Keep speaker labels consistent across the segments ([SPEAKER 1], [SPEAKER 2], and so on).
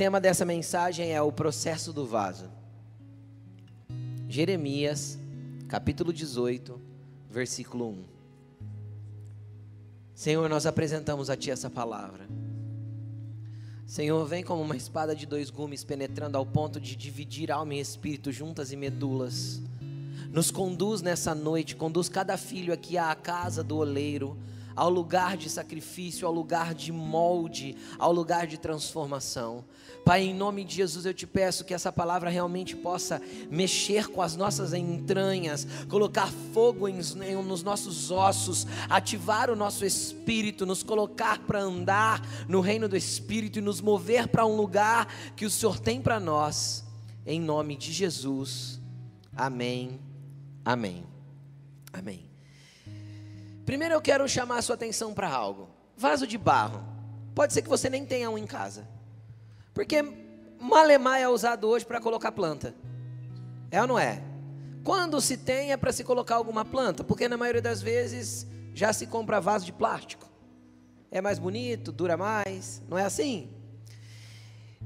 [SPEAKER 1] tema dessa mensagem é o processo do vaso. Jeremias, capítulo 18, versículo 1. Senhor, nós apresentamos a Ti essa palavra. Senhor, vem como uma espada de dois gumes, penetrando ao ponto de dividir alma e espírito, juntas e medulas. Nos conduz nessa noite, conduz cada filho aqui à casa do oleiro ao lugar de sacrifício, ao lugar de molde, ao lugar de transformação. Pai, em nome de Jesus eu te peço que essa palavra realmente possa mexer com as nossas entranhas, colocar fogo em, nos nossos ossos, ativar o nosso espírito, nos colocar para andar no reino do Espírito e nos mover para um lugar que o Senhor tem para nós. Em nome de Jesus. Amém. Amém. Amém. Primeiro eu quero chamar a sua atenção para algo. Vaso de barro. Pode ser que você nem tenha um em casa. Porque malemar é usado hoje para colocar planta. É ou não é? Quando se tem é para se colocar alguma planta, porque na maioria das vezes já se compra vaso de plástico. É mais bonito, dura mais, não é assim?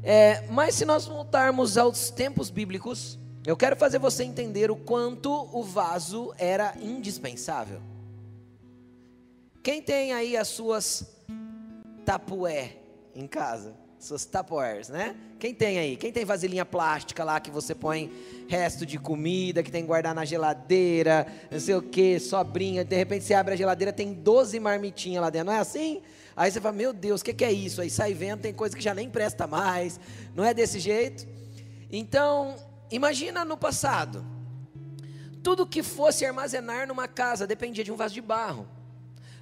[SPEAKER 1] É, mas se nós voltarmos aos tempos bíblicos, eu quero fazer você entender o quanto o vaso era indispensável. Quem tem aí as suas tapué em casa? Suas tapuers, né? Quem tem aí? Quem tem vasilhinha plástica lá que você põe resto de comida, que tem que guardar na geladeira, não sei o que, sobrinha, de repente você abre a geladeira, tem 12 marmitinhas lá dentro, não é assim? Aí você fala, meu Deus, o que, que é isso? Aí sai vendo, tem coisa que já nem presta mais, não é desse jeito? Então, imagina no passado, tudo que fosse armazenar numa casa dependia de um vaso de barro.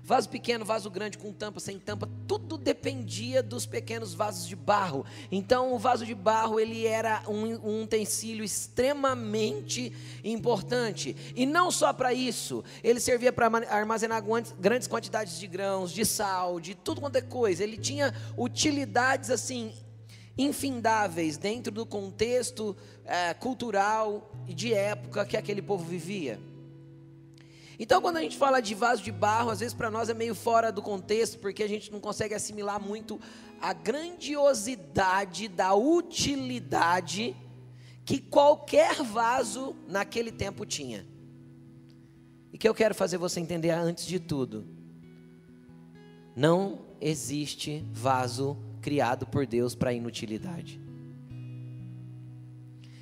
[SPEAKER 1] Vaso pequeno, vaso grande, com tampa, sem tampa, tudo dependia dos pequenos vasos de barro. Então, o vaso de barro ele era um, um utensílio extremamente importante. E não só para isso, ele servia para armazenar grandes quantidades de grãos, de sal, de tudo quanto é coisa. Ele tinha utilidades assim infindáveis dentro do contexto é, cultural e de época que aquele povo vivia. Então, quando a gente fala de vaso de barro, às vezes para nós é meio fora do contexto, porque a gente não consegue assimilar muito a grandiosidade da utilidade que qualquer vaso naquele tempo tinha. E que eu quero fazer você entender antes de tudo: não existe vaso criado por Deus para inutilidade.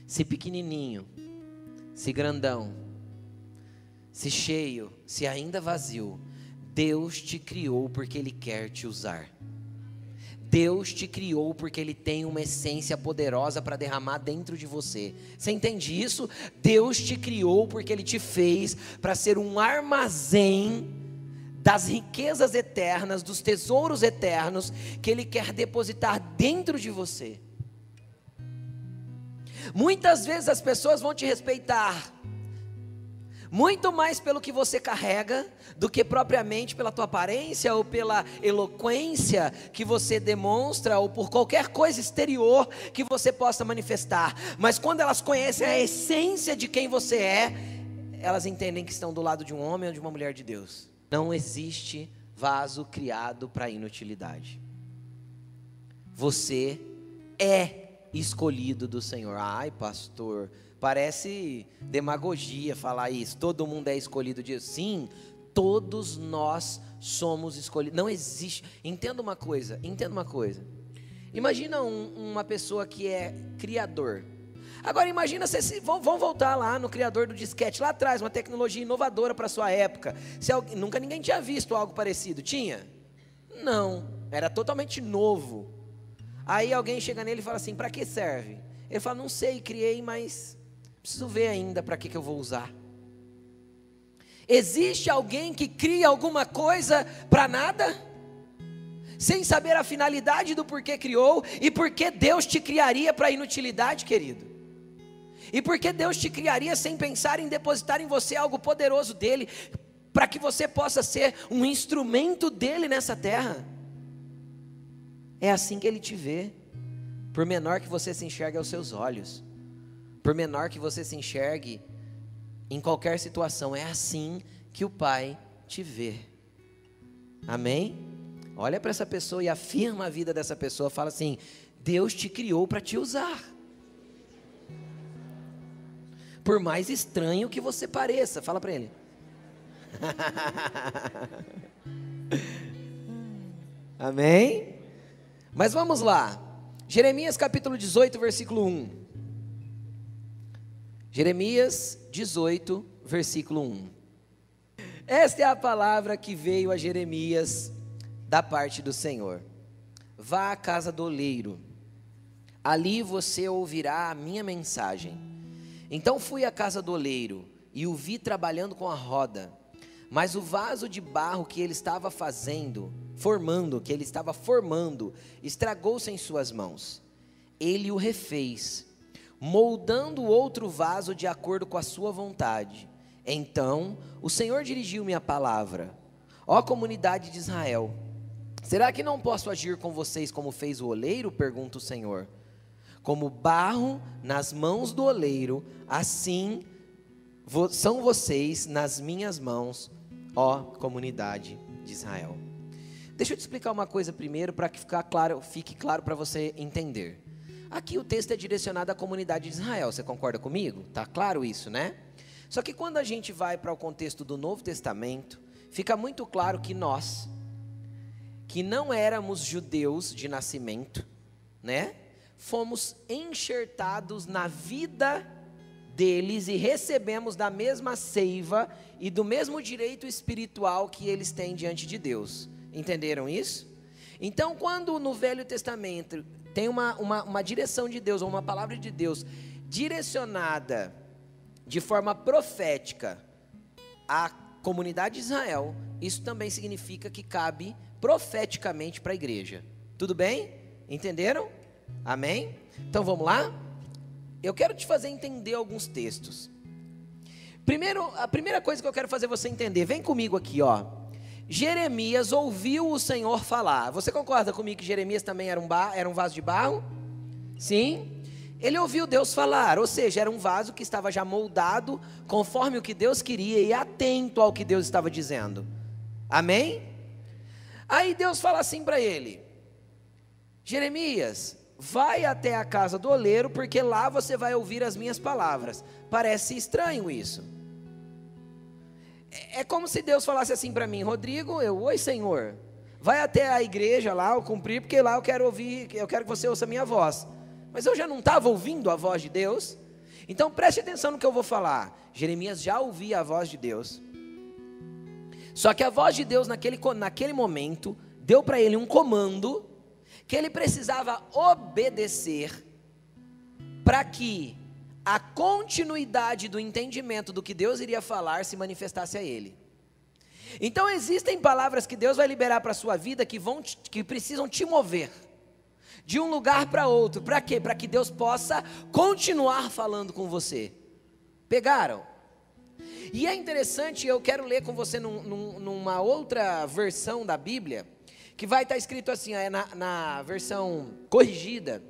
[SPEAKER 1] Se pequenininho, se grandão, se cheio, se ainda vazio, Deus te criou porque Ele quer te usar. Deus te criou porque Ele tem uma essência poderosa para derramar dentro de você. Você entende isso? Deus te criou porque Ele te fez para ser um armazém das riquezas eternas, dos tesouros eternos que Ele quer depositar dentro de você. Muitas vezes as pessoas vão te respeitar muito mais pelo que você carrega do que propriamente pela tua aparência ou pela eloquência que você demonstra ou por qualquer coisa exterior que você possa manifestar. Mas quando elas conhecem a essência de quem você é, elas entendem que estão do lado de um homem ou de uma mulher de Deus. Não existe vaso criado para inutilidade. Você é escolhido do Senhor. Ai, pastor, Parece demagogia falar isso. Todo mundo é escolhido de Sim, todos nós somos escolhidos. Não existe. Entenda uma coisa, entenda uma coisa. Imagina um, uma pessoa que é criador. Agora imagina se vão, vão, voltar lá no criador do disquete lá atrás, uma tecnologia inovadora para sua época. Se alguém, nunca ninguém tinha visto algo parecido, tinha? Não, era totalmente novo. Aí alguém chega nele e fala assim: "Para que serve?" Ele fala: "Não sei, criei, mas Preciso ver ainda para que, que eu vou usar. Existe alguém que cria alguma coisa para nada? Sem saber a finalidade do porquê criou e porque Deus te criaria para inutilidade, querido. E porque Deus te criaria sem pensar em depositar em você algo poderoso dele, para que você possa ser um instrumento dele nessa terra. É assim que ele te vê, por menor que você se enxergue aos seus olhos. Por menor que você se enxergue em qualquer situação, é assim que o Pai te vê. Amém? Olha para essa pessoa e afirma a vida dessa pessoa. Fala assim: Deus te criou para te usar. Por mais estranho que você pareça, fala para ele. Amém? Mas vamos lá. Jeremias capítulo 18, versículo 1. Jeremias 18, versículo 1. Esta é a palavra que veio a Jeremias da parte do Senhor. Vá à casa do oleiro, ali você ouvirá a minha mensagem. Então fui à casa do oleiro e o vi trabalhando com a roda, mas o vaso de barro que ele estava fazendo, formando, que ele estava formando, estragou-se em suas mãos. Ele o refez, moldando outro vaso de acordo com a sua vontade. Então o Senhor dirigiu-me a palavra: Ó comunidade de Israel, será que não posso agir com vocês como fez o oleiro? pergunta o Senhor. Como barro nas mãos do oleiro, assim são vocês nas minhas mãos, ó comunidade de Israel. Deixa eu te explicar uma coisa primeiro para que ficar claro, fique claro para você entender. Aqui o texto é direcionado à comunidade de Israel, você concorda comigo? Tá claro isso, né? Só que quando a gente vai para o contexto do Novo Testamento, fica muito claro que nós, que não éramos judeus de nascimento, né? Fomos enxertados na vida deles e recebemos da mesma seiva e do mesmo direito espiritual que eles têm diante de Deus. Entenderam isso? Então, quando no Velho Testamento tem uma, uma, uma direção de Deus, ou uma palavra de Deus direcionada de forma profética à comunidade de Israel, isso também significa que cabe profeticamente para a igreja. Tudo bem? Entenderam? Amém? Então vamos lá? Eu quero te fazer entender alguns textos. Primeiro, a primeira coisa que eu quero fazer você entender, vem comigo aqui, ó. Jeremias ouviu o Senhor falar. Você concorda comigo que Jeremias também era um, bar, era um vaso de barro? Sim. Ele ouviu Deus falar, ou seja, era um vaso que estava já moldado conforme o que Deus queria e atento ao que Deus estava dizendo. Amém? Aí Deus fala assim para ele: Jeremias, vai até a casa do oleiro, porque lá você vai ouvir as minhas palavras. Parece estranho isso. É, como se Deus falasse assim para mim, Rodrigo, eu, oi Senhor, vai até a igreja lá, eu cumprir, porque lá eu quero ouvir, eu quero que você ouça a minha voz. Mas eu já não estava ouvindo a voz de Deus. Então preste atenção no que eu vou falar. Jeremias já ouvia a voz de Deus. Só que a voz de Deus naquele, naquele momento deu para ele um comando que ele precisava obedecer para que a continuidade do entendimento do que Deus iria falar se manifestasse a ele. Então existem palavras que Deus vai liberar para a sua vida que vão que precisam te mover de um lugar para outro. Para quê? Para que Deus possa continuar falando com você. Pegaram? E é interessante, eu quero ler com você num, num, numa outra versão da Bíblia, que vai estar escrito assim, é na, na versão corrigida,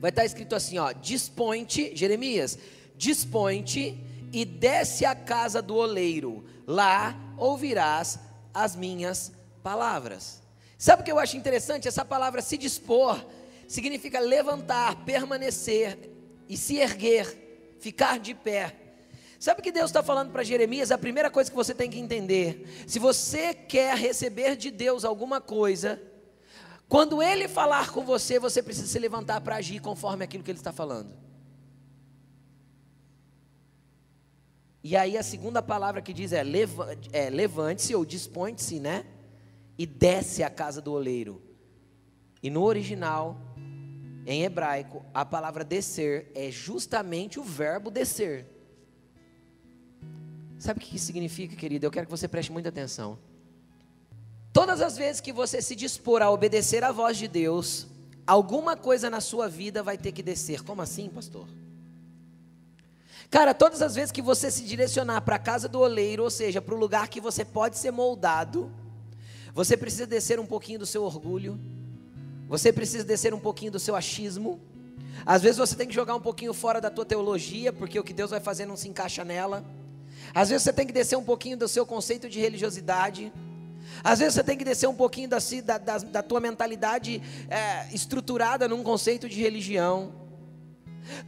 [SPEAKER 1] vai estar escrito assim, ó, dispõe-te, Jeremias, dispõe-te e desce à casa do oleiro, lá ouvirás as minhas palavras. Sabe o que eu acho interessante? Essa palavra se dispor significa levantar, permanecer e se erguer, ficar de pé. Sabe o que Deus está falando para Jeremias? A primeira coisa que você tem que entender: se você quer receber de Deus alguma coisa, quando Ele falar com você, você precisa se levantar para agir conforme aquilo que Ele está falando. E aí a segunda palavra que diz é, é levante-se ou dispõe-se, né? e desce à casa do oleiro. E no original, em hebraico, a palavra descer é justamente o verbo descer. Sabe o que significa, querido? Eu quero que você preste muita atenção. Todas as vezes que você se dispor a obedecer à voz de Deus, alguma coisa na sua vida vai ter que descer. Como assim, pastor? Cara, todas as vezes que você se direcionar para a casa do oleiro, ou seja, para o lugar que você pode ser moldado, você precisa descer um pouquinho do seu orgulho. Você precisa descer um pouquinho do seu achismo. Às vezes você tem que jogar um pouquinho fora da tua teologia, porque o que Deus vai fazer não se encaixa nela. Às vezes você tem que descer um pouquinho do seu conceito de religiosidade. Às vezes você tem que descer um pouquinho da, da, da tua mentalidade é, estruturada num conceito de religião.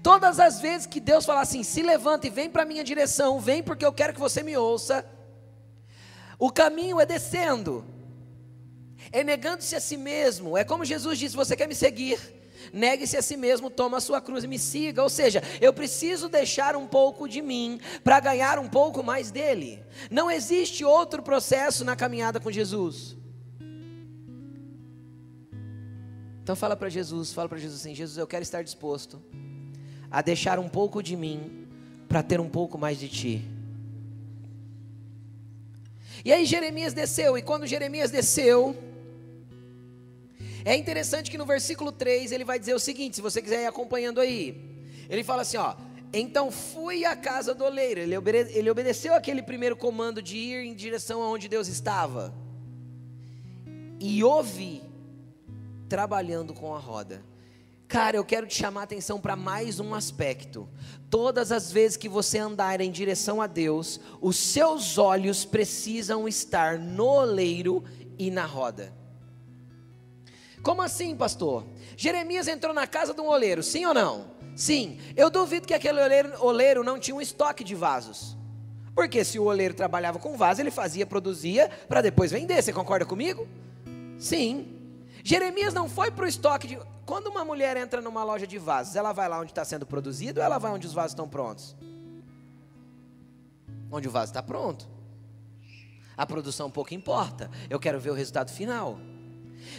[SPEAKER 1] Todas as vezes que Deus fala assim, se levanta e vem para a minha direção, vem porque eu quero que você me ouça. O caminho é descendo, é negando-se a si mesmo. É como Jesus disse: Você quer me seguir? Negue-se a si mesmo, toma a sua cruz e me siga. Ou seja, eu preciso deixar um pouco de mim para ganhar um pouco mais dele. Não existe outro processo na caminhada com Jesus. Então fala para Jesus, fala para Jesus assim: Jesus, eu quero estar disposto a deixar um pouco de mim para ter um pouco mais de ti. E aí Jeremias desceu, e quando Jeremias desceu, é interessante que no versículo 3 ele vai dizer o seguinte, se você quiser ir acompanhando aí. Ele fala assim, ó: "Então fui à casa do oleiro". Ele, obede ele obedeceu aquele primeiro comando de ir em direção aonde Deus estava. E ouvi trabalhando com a roda. Cara, eu quero te chamar a atenção para mais um aspecto. Todas as vezes que você andar em direção a Deus, os seus olhos precisam estar no oleiro e na roda. Como assim, pastor? Jeremias entrou na casa de um oleiro, sim ou não? Sim. Eu duvido que aquele oleiro, oleiro não tinha um estoque de vasos. Porque se o oleiro trabalhava com vaso, ele fazia, produzia para depois vender. Você concorda comigo? Sim. Jeremias não foi para o estoque de. Quando uma mulher entra numa loja de vasos, ela vai lá onde está sendo produzido ou ela vai onde os vasos estão prontos? Onde o vaso está pronto. A produção pouco importa. Eu quero ver o resultado final.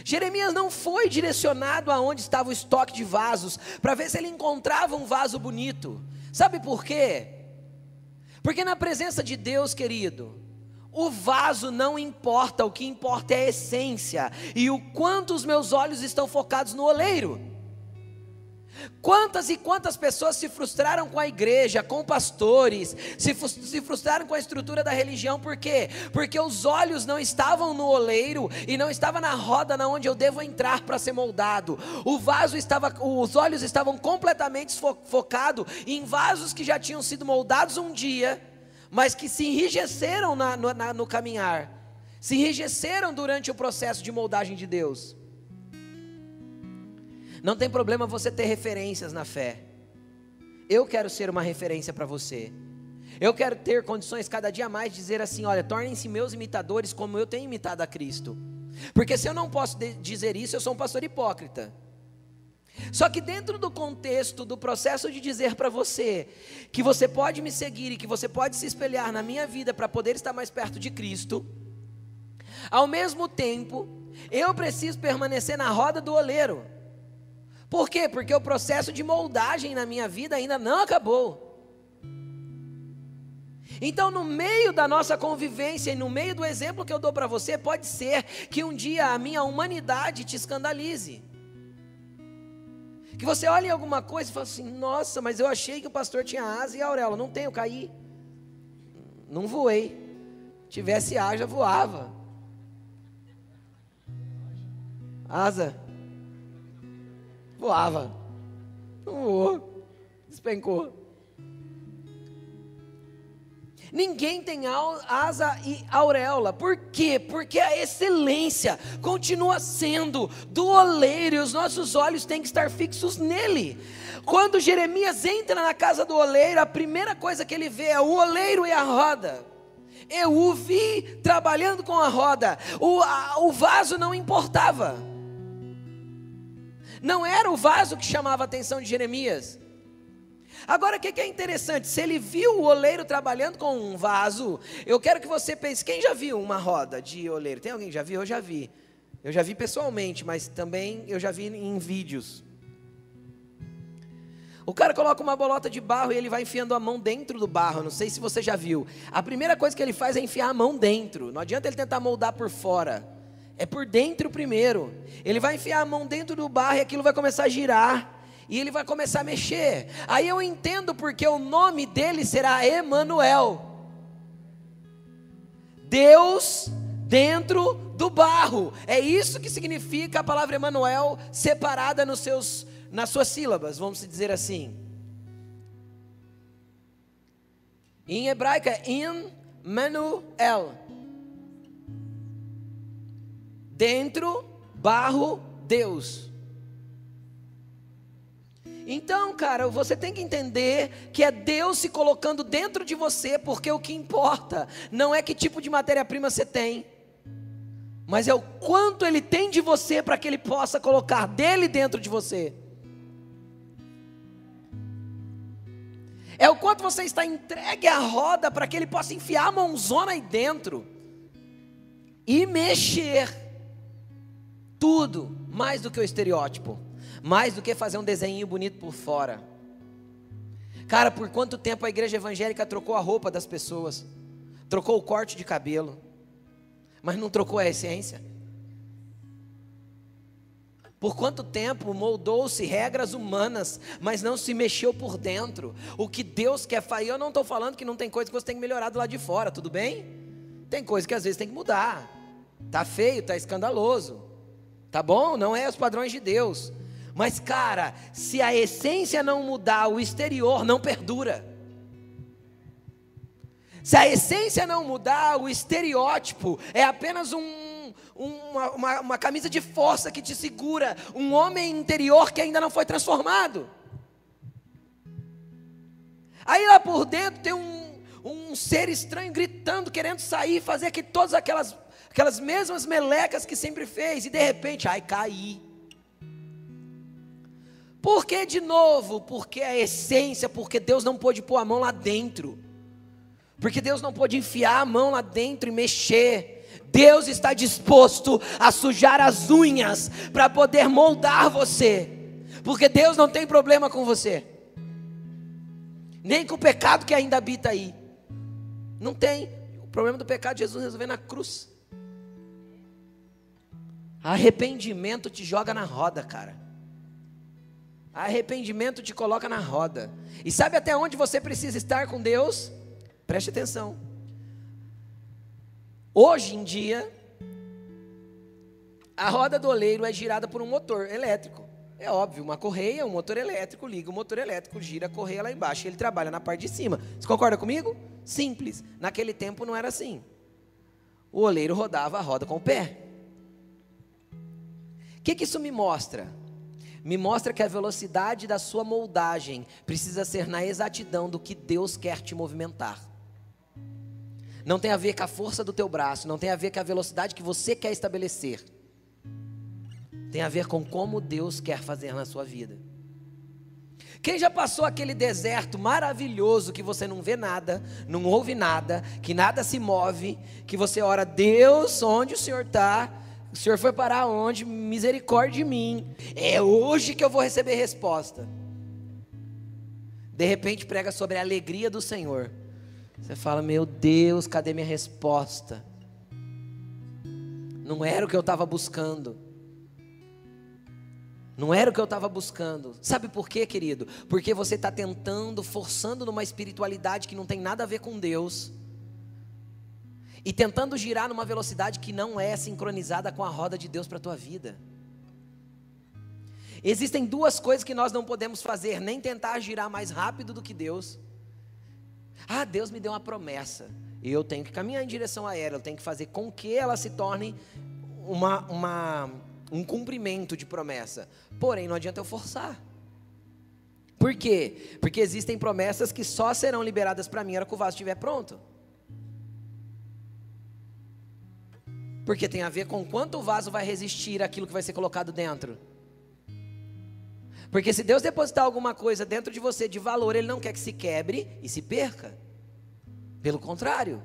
[SPEAKER 1] Jeremias não foi direcionado aonde estava o estoque de vasos para ver se ele encontrava um vaso bonito. Sabe por quê? Porque na presença de Deus, querido, o vaso não importa, o que importa é a essência e o quanto os meus olhos estão focados no oleiro. Quantas e quantas pessoas se frustraram com a igreja, com pastores, se, se frustraram com a estrutura da religião, por quê? Porque os olhos não estavam no oleiro e não estava na roda na onde eu devo entrar para ser moldado. O vaso estava, os olhos estavam completamente fo, focados em vasos que já tinham sido moldados um dia, mas que se enrijeceram na, na, no caminhar, se enrijeceram durante o processo de moldagem de Deus. Não tem problema você ter referências na fé. Eu quero ser uma referência para você. Eu quero ter condições cada dia mais de dizer assim: olha, tornem-se meus imitadores como eu tenho imitado a Cristo. Porque se eu não posso dizer isso, eu sou um pastor hipócrita. Só que dentro do contexto do processo de dizer para você que você pode me seguir e que você pode se espelhar na minha vida para poder estar mais perto de Cristo, ao mesmo tempo, eu preciso permanecer na roda do oleiro. Por quê? Porque o processo de moldagem na minha vida ainda não acabou. Então, no meio da nossa convivência e no meio do exemplo que eu dou para você, pode ser que um dia a minha humanidade te escandalize. Que você olhe alguma coisa e fale assim: Nossa, mas eu achei que o pastor tinha asa e auréola. Não tenho, caí. Não voei. Tivesse asa, voava. Asa voava. Não voou. Despencou. Ninguém tem asa e auréola. Por quê? Porque a excelência continua sendo do oleiro e os nossos olhos têm que estar fixos nele. Quando Jeremias entra na casa do oleiro, a primeira coisa que ele vê é o oleiro e a roda. Eu o vi trabalhando com a roda. O, a, o vaso não importava. Não era o vaso que chamava a atenção de Jeremias. Agora, o que, é interessante? Se ele viu o oleiro trabalhando com um vaso, eu quero que você pense: quem já viu uma roda de oleiro? Tem alguém que já viu? Eu já vi. Eu já vi pessoalmente, mas também eu já vi em vídeos. O cara coloca uma bolota de barro e ele vai enfiando a mão dentro do barro. Não sei se você já viu. A primeira coisa que ele faz é enfiar a mão dentro. Não adianta ele tentar moldar por fora. É por dentro primeiro. Ele vai enfiar a mão dentro do barro e aquilo vai começar a girar. E ele vai começar a mexer. Aí eu entendo porque o nome dele será Emanuel. Deus dentro do barro. É isso que significa a palavra Emanuel separada nos seus nas suas sílabas, vamos dizer assim. Em hebraico é In Manuel. Dentro, barro, Deus. Então, cara, você tem que entender que é Deus se colocando dentro de você, porque o que importa não é que tipo de matéria-prima você tem, mas é o quanto Ele tem de você para que Ele possa colocar dele dentro de você. É o quanto você está entregue à roda para que Ele possa enfiar a mãozona aí dentro e mexer tudo, mais do que o estereótipo mais do que fazer um desenho bonito por fora. Cara, por quanto tempo a igreja evangélica trocou a roupa das pessoas, trocou o corte de cabelo, mas não trocou a essência? Por quanto tempo moldou-se regras humanas, mas não se mexeu por dentro? O que Deus quer fazer, eu não estou falando que não tem coisa que você tem que melhorar do lado de fora, tudo bem? Tem coisa que às vezes tem que mudar. Tá feio, tá escandaloso. Tá bom? Não é os padrões de Deus. Mas, cara, se a essência não mudar, o exterior não perdura. Se a essência não mudar, o estereótipo é apenas um, uma, uma, uma camisa de força que te segura, um homem interior que ainda não foi transformado. Aí lá por dentro tem um, um ser estranho gritando, querendo sair, fazer que todas aquelas, aquelas mesmas melecas que sempre fez, e de repente, ai, caí. Por que de novo? Porque a essência, porque Deus não pôde pôr a mão lá dentro. Porque Deus não pôde enfiar a mão lá dentro e mexer. Deus está disposto a sujar as unhas para poder moldar você. Porque Deus não tem problema com você. Nem com o pecado que ainda habita aí. Não tem. O problema do pecado Jesus resolveu na cruz. Arrependimento te joga na roda, cara. Arrependimento te coloca na roda. E sabe até onde você precisa estar com Deus? Preste atenção. Hoje em dia, a roda do oleiro é girada por um motor elétrico. É óbvio, uma correia, um motor elétrico, liga o motor elétrico, gira a correia lá embaixo e ele trabalha na parte de cima. Você concorda comigo? Simples. Naquele tempo não era assim. O oleiro rodava a roda com o pé. O que, que isso me mostra? me mostra que a velocidade da sua moldagem precisa ser na exatidão do que Deus quer te movimentar. Não tem a ver com a força do teu braço, não tem a ver com a velocidade que você quer estabelecer. Tem a ver com como Deus quer fazer na sua vida. Quem já passou aquele deserto maravilhoso que você não vê nada, não ouve nada, que nada se move, que você ora, Deus, onde o Senhor está? O Senhor foi parar onde? Misericórdia de mim. É hoje que eu vou receber resposta. De repente prega sobre a alegria do Senhor. Você fala, meu Deus, cadê minha resposta? Não era o que eu estava buscando. Não era o que eu estava buscando. Sabe por quê, querido? Porque você está tentando, forçando numa espiritualidade que não tem nada a ver com Deus e tentando girar numa velocidade que não é sincronizada com a roda de Deus para a tua vida. Existem duas coisas que nós não podemos fazer, nem tentar girar mais rápido do que Deus. Ah, Deus me deu uma promessa. Eu tenho que caminhar em direção a ela, eu tenho que fazer com que ela se torne uma, uma, um cumprimento de promessa. Porém, não adianta eu forçar. Por quê? Porque existem promessas que só serão liberadas para mim hora que o vaso estiver pronto. Porque tem a ver com quanto o vaso vai resistir àquilo que vai ser colocado dentro. Porque se Deus depositar alguma coisa dentro de você de valor, Ele não quer que se quebre e se perca. Pelo contrário,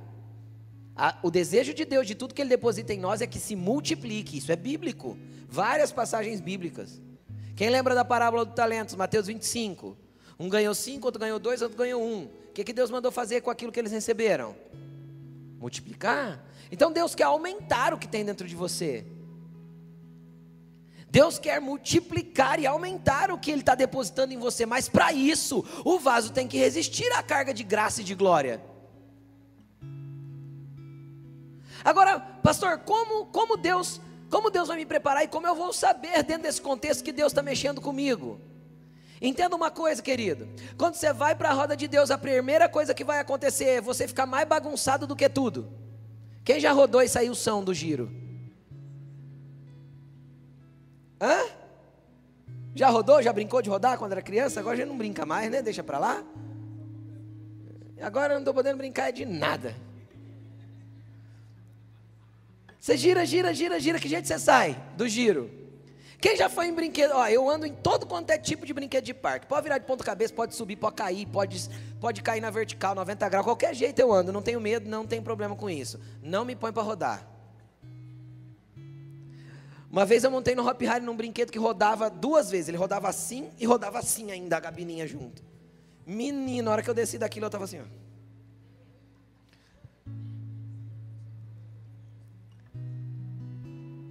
[SPEAKER 1] a, o desejo de Deus de tudo que Ele deposita em nós é que se multiplique. Isso é bíblico. Várias passagens bíblicas. Quem lembra da parábola do talentos, Mateus 25? Um ganhou cinco, outro ganhou dois, outro ganhou um. O que, que Deus mandou fazer com aquilo que eles receberam? Multiplicar. Então Deus quer aumentar o que tem dentro de você. Deus quer multiplicar e aumentar o que Ele está depositando em você, mas para isso, o vaso tem que resistir à carga de graça e de glória. Agora, pastor, como, como Deus, como Deus vai me preparar e como eu vou saber dentro desse contexto que Deus está mexendo comigo? Entenda uma coisa, querido. Quando você vai para a roda de Deus, a primeira coisa que vai acontecer é você ficar mais bagunçado do que tudo. Quem já rodou e saiu som do giro? Hã? Já rodou? Já brincou de rodar quando era criança? Agora já não brinca mais, né? Deixa para lá. Agora eu não estou podendo brincar de nada. Você gira, gira, gira, gira, que jeito você sai do giro? Quem já foi em brinquedo? Ó, eu ando em todo quanto é tipo de brinquedo de parque. Pode virar de ponta cabeça, pode subir, pode cair, pode, pode cair na vertical, 90 graus. Qualquer jeito eu ando, não tenho medo, não tenho problema com isso. Não me põe para rodar. Uma vez eu montei no Hop Harry num brinquedo que rodava duas vezes. Ele rodava assim e rodava assim ainda, a gabininha junto. Menino, na hora que eu desci daquilo, eu estava assim, ó.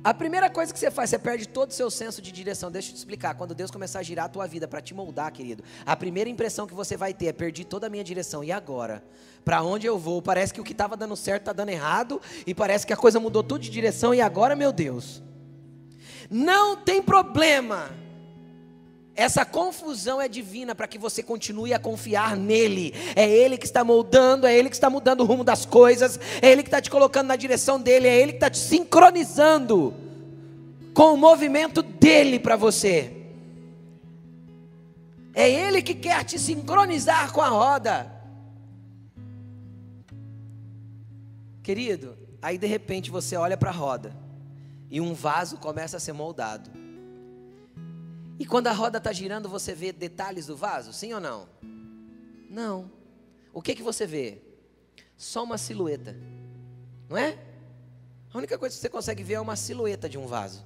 [SPEAKER 1] A primeira coisa que você faz, você perde todo o seu senso de direção. Deixa eu te explicar. Quando Deus começar a girar a tua vida para te moldar, querido, a primeira impressão que você vai ter é perdi toda a minha direção. E agora? Para onde eu vou? Parece que o que estava dando certo está dando errado e parece que a coisa mudou tudo de direção e agora, meu Deus. Não tem problema essa confusão é divina para que você continue a confiar nele. É ele que está moldando, é ele que está mudando o rumo das coisas, é ele que está te colocando na direção dele, é ele que está te sincronizando com o movimento dele para você. É ele que quer te sincronizar com a roda. Querido, aí de repente você olha para a roda e um vaso começa a ser moldado. E quando a roda está girando, você vê detalhes do vaso? Sim ou não? Não. O que, que você vê? Só uma silhueta. Não é? A única coisa que você consegue ver é uma silhueta de um vaso.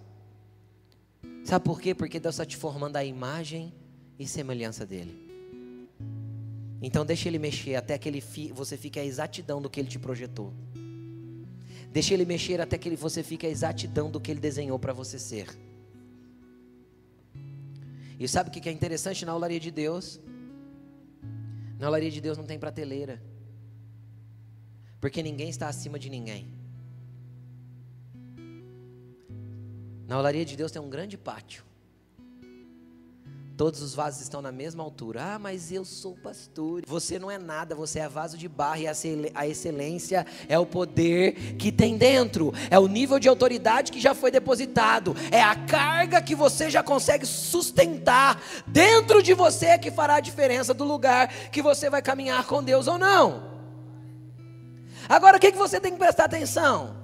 [SPEAKER 1] Sabe por quê? Porque Deus está te formando a imagem e semelhança dele. Então deixa ele mexer até que ele fi, você fique a exatidão do que ele te projetou. Deixa ele mexer até que ele, você fique a exatidão do que ele desenhou para você ser. E sabe o que é interessante na olaria de Deus? Na olaria de Deus não tem prateleira. Porque ninguém está acima de ninguém. Na olaria de Deus tem um grande pátio. Todos os vasos estão na mesma altura. Ah, mas eu sou pastor. Você não é nada, você é vaso de barro e a excelência é o poder que tem dentro. É o nível de autoridade que já foi depositado. É a carga que você já consegue sustentar dentro de você que fará a diferença do lugar que você vai caminhar com Deus ou não. Agora o que você tem que prestar atenção?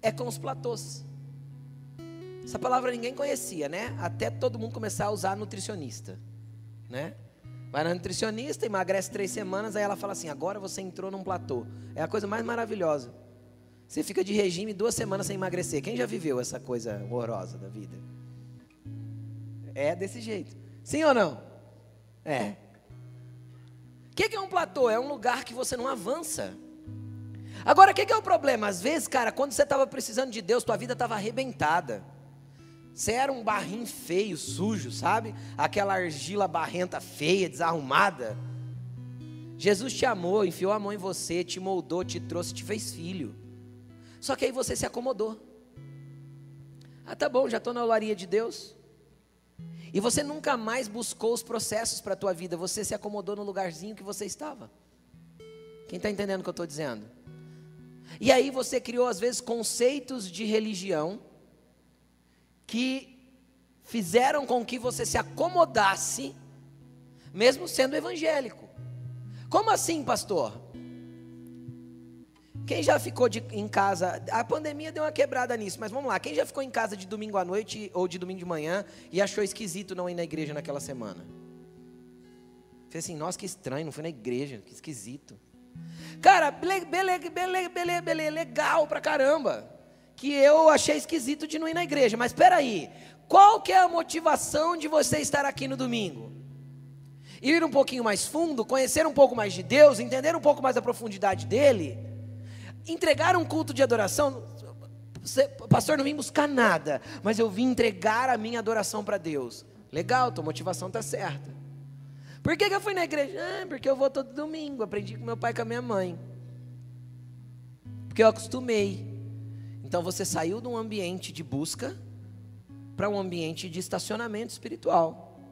[SPEAKER 1] É com os platôs. Essa palavra ninguém conhecia, né? Até todo mundo começar a usar nutricionista, né? Vai na nutricionista, emagrece três semanas, aí ela fala assim: agora você entrou num platô. É a coisa mais maravilhosa. Você fica de regime duas semanas sem emagrecer. Quem já viveu essa coisa horrorosa da vida? É desse jeito. Sim ou não? É. O que é um platô? É um lugar que você não avança. Agora, o que é o problema? Às vezes, cara, quando você estava precisando de Deus, tua vida estava arrebentada. Você era um barrinho feio, sujo, sabe? Aquela argila barrenta feia, desarrumada. Jesus te amou, enfiou a mão em você, te moldou, te trouxe, te fez filho. Só que aí você se acomodou. Ah, tá bom, já estou na olaria de Deus. E você nunca mais buscou os processos para a tua vida, você se acomodou no lugarzinho que você estava. Quem está entendendo o que eu estou dizendo? E aí você criou, às vezes, conceitos de religião que fizeram com que você se acomodasse, mesmo sendo evangélico. Como assim, pastor? Quem já ficou de, em casa? A pandemia deu uma quebrada nisso, mas vamos lá. Quem já ficou em casa de domingo à noite ou de domingo de manhã e achou esquisito não ir na igreja naquela semana? Fez assim, nossa, que estranho, não fui na igreja, que esquisito. Cara, beleza, beleza, beleza, beleza, legal pra caramba que eu achei esquisito de não ir na igreja. Mas espera aí, qual que é a motivação de você estar aqui no domingo? Ir um pouquinho mais fundo, conhecer um pouco mais de Deus, entender um pouco mais da profundidade dele, entregar um culto de adoração. Pastor, não vim buscar nada, mas eu vim entregar a minha adoração para Deus. Legal, tua motivação está certa. Por que, que eu fui na igreja? Ah, porque eu vou todo domingo, aprendi com meu pai e com a minha mãe. Porque eu acostumei. Então você saiu de um ambiente de busca para um ambiente de estacionamento espiritual.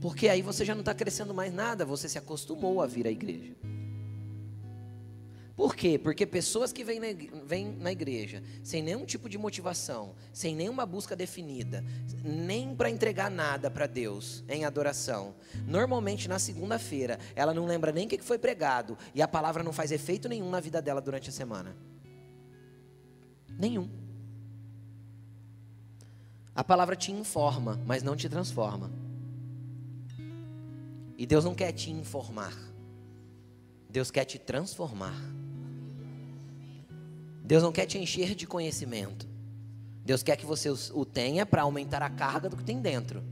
[SPEAKER 1] Porque aí você já não está crescendo mais nada, você se acostumou a vir à igreja. Por quê? Porque pessoas que vêm na, igreja sem nenhum tipo de motivação, sem nenhuma busca definida, nem para entregar nada para Deus em adoração, normalmente na segunda-feira ela não lembra nem o que foi pregado e a palavra não faz efeito nenhum na vida dela durante a semana. Nenhum. A palavra te informa, mas não te transforma. E Deus não quer te informar, Deus quer te transformar. Deus não quer te encher de conhecimento. Deus quer que você o tenha para aumentar a carga do que tem dentro.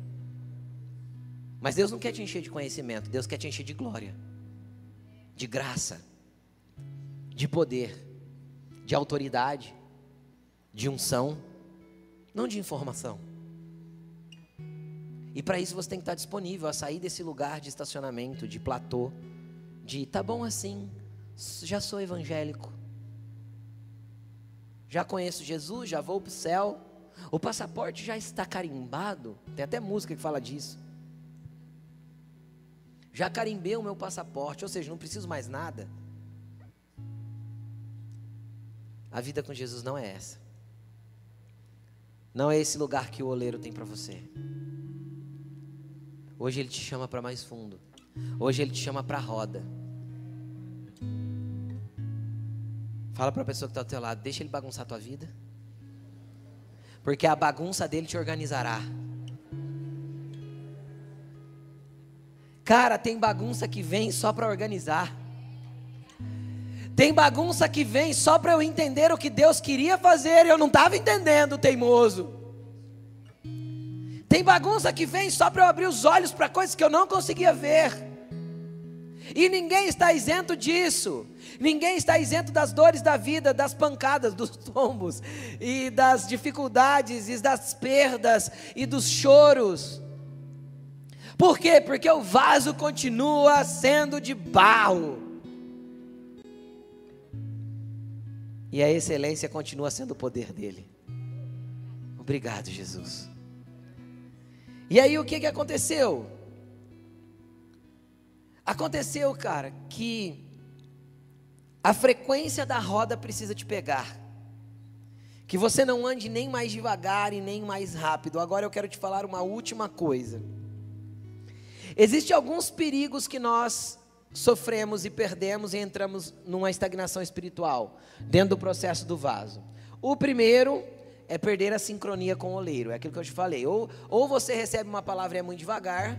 [SPEAKER 1] Mas Deus não quer te encher de conhecimento, Deus quer te encher de glória, de graça, de poder, de autoridade, de unção, não de informação. E para isso você tem que estar disponível a sair desse lugar de estacionamento, de platô, de tá bom assim, já sou evangélico, já conheço Jesus, já vou para o céu. O passaporte já está carimbado. Tem até música que fala disso. Já carimbei o meu passaporte, ou seja, não preciso mais nada. A vida com Jesus não é essa. Não é esse lugar que o oleiro tem para você. Hoje ele te chama para mais fundo. Hoje ele te chama para a roda. Fala para a pessoa que está ao teu lado, deixa ele bagunçar a tua vida. Porque a bagunça dele te organizará. Cara, tem bagunça que vem só para organizar. Tem bagunça que vem só para eu entender o que Deus queria fazer e eu não estava entendendo, teimoso. Tem bagunça que vem só para eu abrir os olhos para coisas que eu não conseguia ver. E ninguém está isento disso. Ninguém está isento das dores da vida, das pancadas, dos tombos, e das dificuldades, e das perdas, e dos choros. Por quê? Porque o vaso continua sendo de barro. E a excelência continua sendo o poder dele. Obrigado, Jesus. E aí o que, que aconteceu? Aconteceu, cara, que a frequência da roda precisa te pegar. Que você não ande nem mais devagar e nem mais rápido. Agora eu quero te falar uma última coisa. Existem alguns perigos que nós sofremos e perdemos e entramos numa estagnação espiritual dentro do processo do vaso. O primeiro é perder a sincronia com o oleiro, é aquilo que eu te falei. Ou, ou você recebe uma palavra e é muito devagar,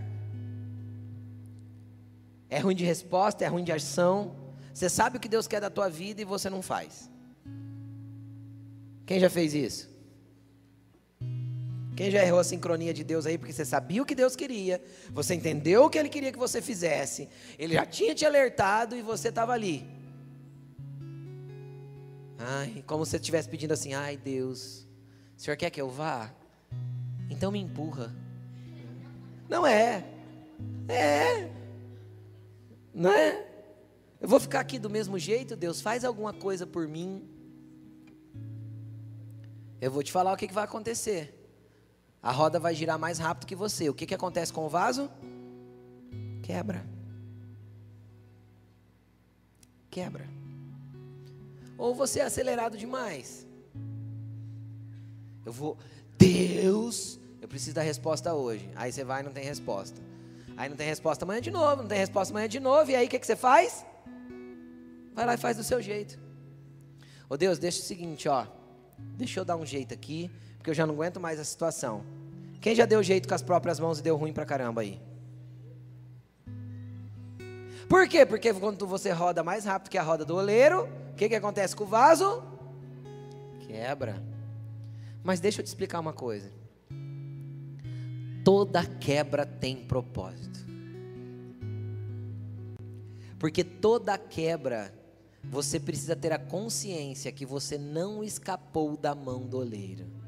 [SPEAKER 1] é ruim de resposta, é ruim de ação. Você sabe o que Deus quer da tua vida e você não faz. Quem já fez isso? Quem já errou a sincronia de Deus aí porque você sabia o que Deus queria, você entendeu o que Ele queria que você fizesse, Ele já tinha te alertado e você estava ali. Ai, como se você estivesse pedindo assim: ai Deus, o Senhor quer que eu vá? Então me empurra. Não é. É. Não é? Eu vou ficar aqui do mesmo jeito, Deus, faz alguma coisa por mim. Eu vou te falar o que, que vai acontecer. A roda vai girar mais rápido que você. O que, que acontece com o vaso? Quebra. Quebra. Ou você é acelerado demais. Eu vou, Deus, eu preciso da resposta hoje. Aí você vai e não tem resposta. Aí não tem resposta amanhã de novo, não tem resposta amanhã de novo. E aí o que, que você faz? Vai lá e faz do seu jeito. Ô Deus, deixa o seguinte, ó. Deixa eu dar um jeito aqui, porque eu já não aguento mais a situação. Quem já deu jeito com as próprias mãos e deu ruim pra caramba aí? Por quê? Porque quando você roda mais rápido que a roda do oleiro, o que, que acontece com o vaso? Quebra. Mas deixa eu te explicar uma coisa. Toda quebra tem propósito. Porque toda quebra, você precisa ter a consciência que você não escapou da mão do oleiro.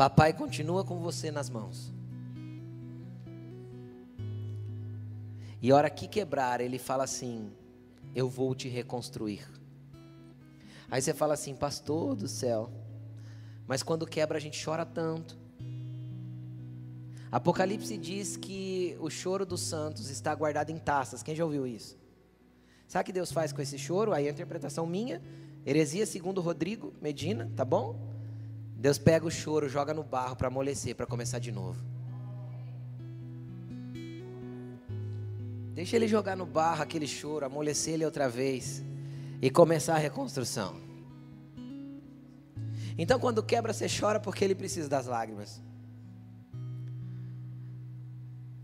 [SPEAKER 1] Papai continua com você nas mãos. E a hora que quebrar, ele fala assim: Eu vou te reconstruir. Aí você fala assim, pastor do céu, mas quando quebra a gente chora tanto. Apocalipse diz que o choro dos santos está guardado em taças. Quem já ouviu isso? Sabe o que Deus faz com esse choro? Aí a interpretação minha, heresia segundo Rodrigo Medina, tá bom? Deus pega o choro, joga no barro para amolecer, para começar de novo. Deixa ele jogar no barro aquele choro, amolecer ele outra vez e começar a reconstrução. Então, quando quebra, você chora porque ele precisa das lágrimas.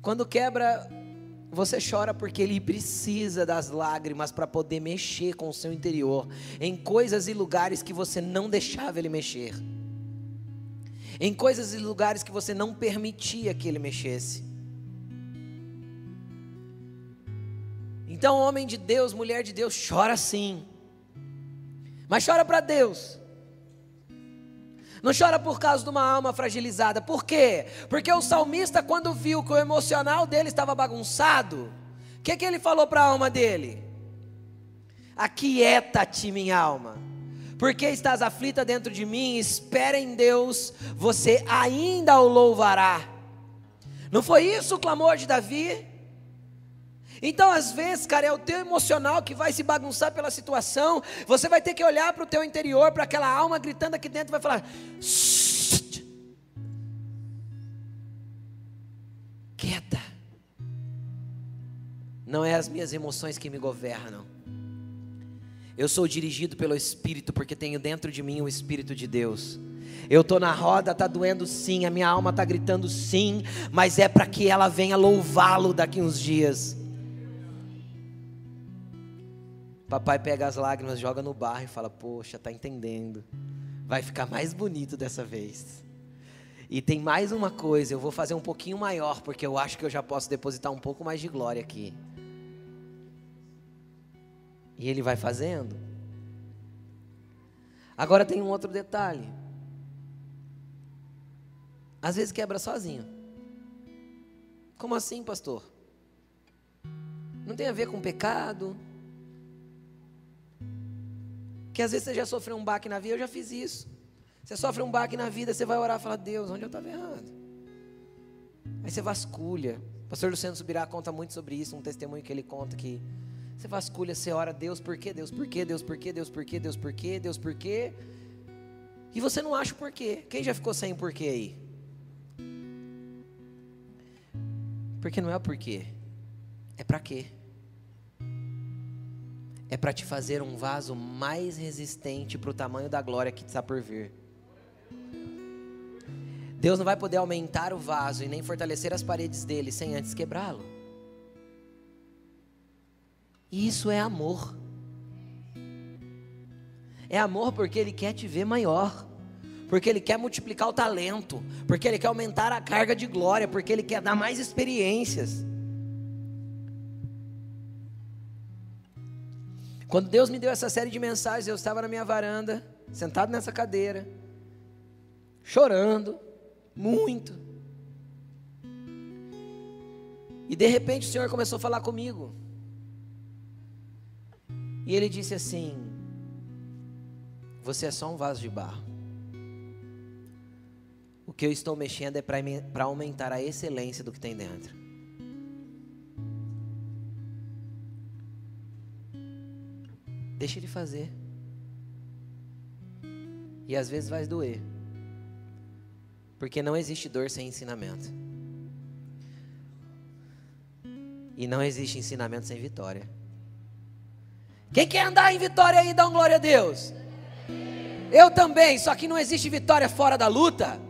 [SPEAKER 1] Quando quebra, você chora porque ele precisa das lágrimas para poder mexer com o seu interior em coisas e lugares que você não deixava ele mexer. Em coisas e lugares que você não permitia que ele mexesse. Então, homem de Deus, mulher de Deus, chora sim. Mas chora para Deus. Não chora por causa de uma alma fragilizada. Por quê? Porque o salmista, quando viu que o emocional dele estava bagunçado, o que, que ele falou para a alma dele? Aquieta-te, minha alma. Porque estás aflita dentro de mim, espera em Deus, você ainda o louvará. Não foi isso o clamor de Davi? Então, às vezes, cara, é o teu emocional que vai se bagunçar pela situação. Você vai ter que olhar para o teu interior, para aquela alma gritando aqui dentro, vai falar: quieta. Não é as minhas emoções que me governam. Eu sou dirigido pelo Espírito, porque tenho dentro de mim o Espírito de Deus. Eu estou na roda, está doendo sim, a minha alma está gritando sim, mas é para que ela venha louvá-lo daqui uns dias. Papai pega as lágrimas, joga no barro e fala: Poxa, tá entendendo. Vai ficar mais bonito dessa vez. E tem mais uma coisa, eu vou fazer um pouquinho maior, porque eu acho que eu já posso depositar um pouco mais de glória aqui. E ele vai fazendo. Agora tem um outro detalhe. Às vezes quebra sozinho. Como assim, pastor? Não tem a ver com pecado, que às vezes você já sofreu um baque na vida, eu já fiz isso. Você sofre um baque na vida, você vai orar e falar, Deus, onde eu estava errado? Aí você vasculha. O pastor Luciano Subirá conta muito sobre isso, um testemunho que ele conta que você vasculha, você ora, Deus, por quê? Deus, por quê? Deus, por quê? Deus, por quê? Deus, por quê? Deus, por quê? E você não acha o porquê. Quem já ficou sem o porquê aí? Porque não é o porquê. É para quê? é para te fazer um vaso mais resistente para o tamanho da glória que está por vir. Deus não vai poder aumentar o vaso e nem fortalecer as paredes dele sem antes quebrá-lo. Isso é amor. É amor porque Ele quer te ver maior, porque Ele quer multiplicar o talento, porque Ele quer aumentar a carga de glória, porque Ele quer dar mais experiências. Quando Deus me deu essa série de mensagens, eu estava na minha varanda, sentado nessa cadeira, chorando, muito. E de repente o Senhor começou a falar comigo. E Ele disse assim: Você é só um vaso de barro. O que eu estou mexendo é para aumentar a excelência do que tem dentro. Deixa ele fazer. E às vezes vai doer. Porque não existe dor sem ensinamento. E não existe ensinamento sem vitória. Quem quer andar em vitória aí, dá um glória a Deus. Eu também, só que não existe vitória fora da luta.